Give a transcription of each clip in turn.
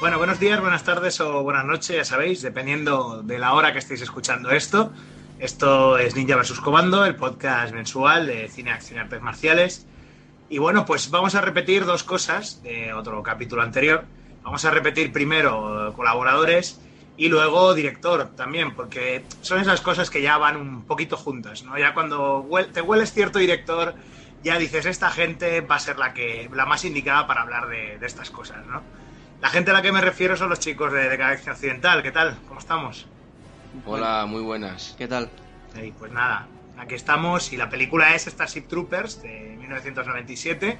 Bueno, buenos días, buenas tardes o buenas noches, ya sabéis, dependiendo de la hora que estéis escuchando esto. Esto es Ninja vs. Comando, el podcast mensual de cine, acción y artes marciales. Y bueno, pues vamos a repetir dos cosas de otro capítulo anterior. Vamos a repetir primero colaboradores y luego director también, porque son esas cosas que ya van un poquito juntas, ¿no? Ya cuando te hueles cierto director, ya dices, esta gente va a ser la que la más indicada para hablar de, estas cosas, ¿no? La gente a la que me refiero son los chicos de, de Galaxia Occidental. ¿Qué tal? ¿Cómo estamos? Hola, muy buenas. ¿Qué tal? pues nada, aquí estamos y la película es Starship Troopers de 1997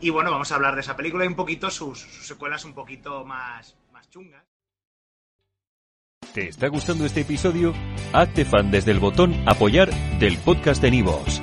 y bueno, vamos a hablar de esa película y un poquito sus, secuelas un poquito más, más chungas. ¿Te está gustando este episodio? Hazte fan desde el botón apoyar del podcast de Nivos.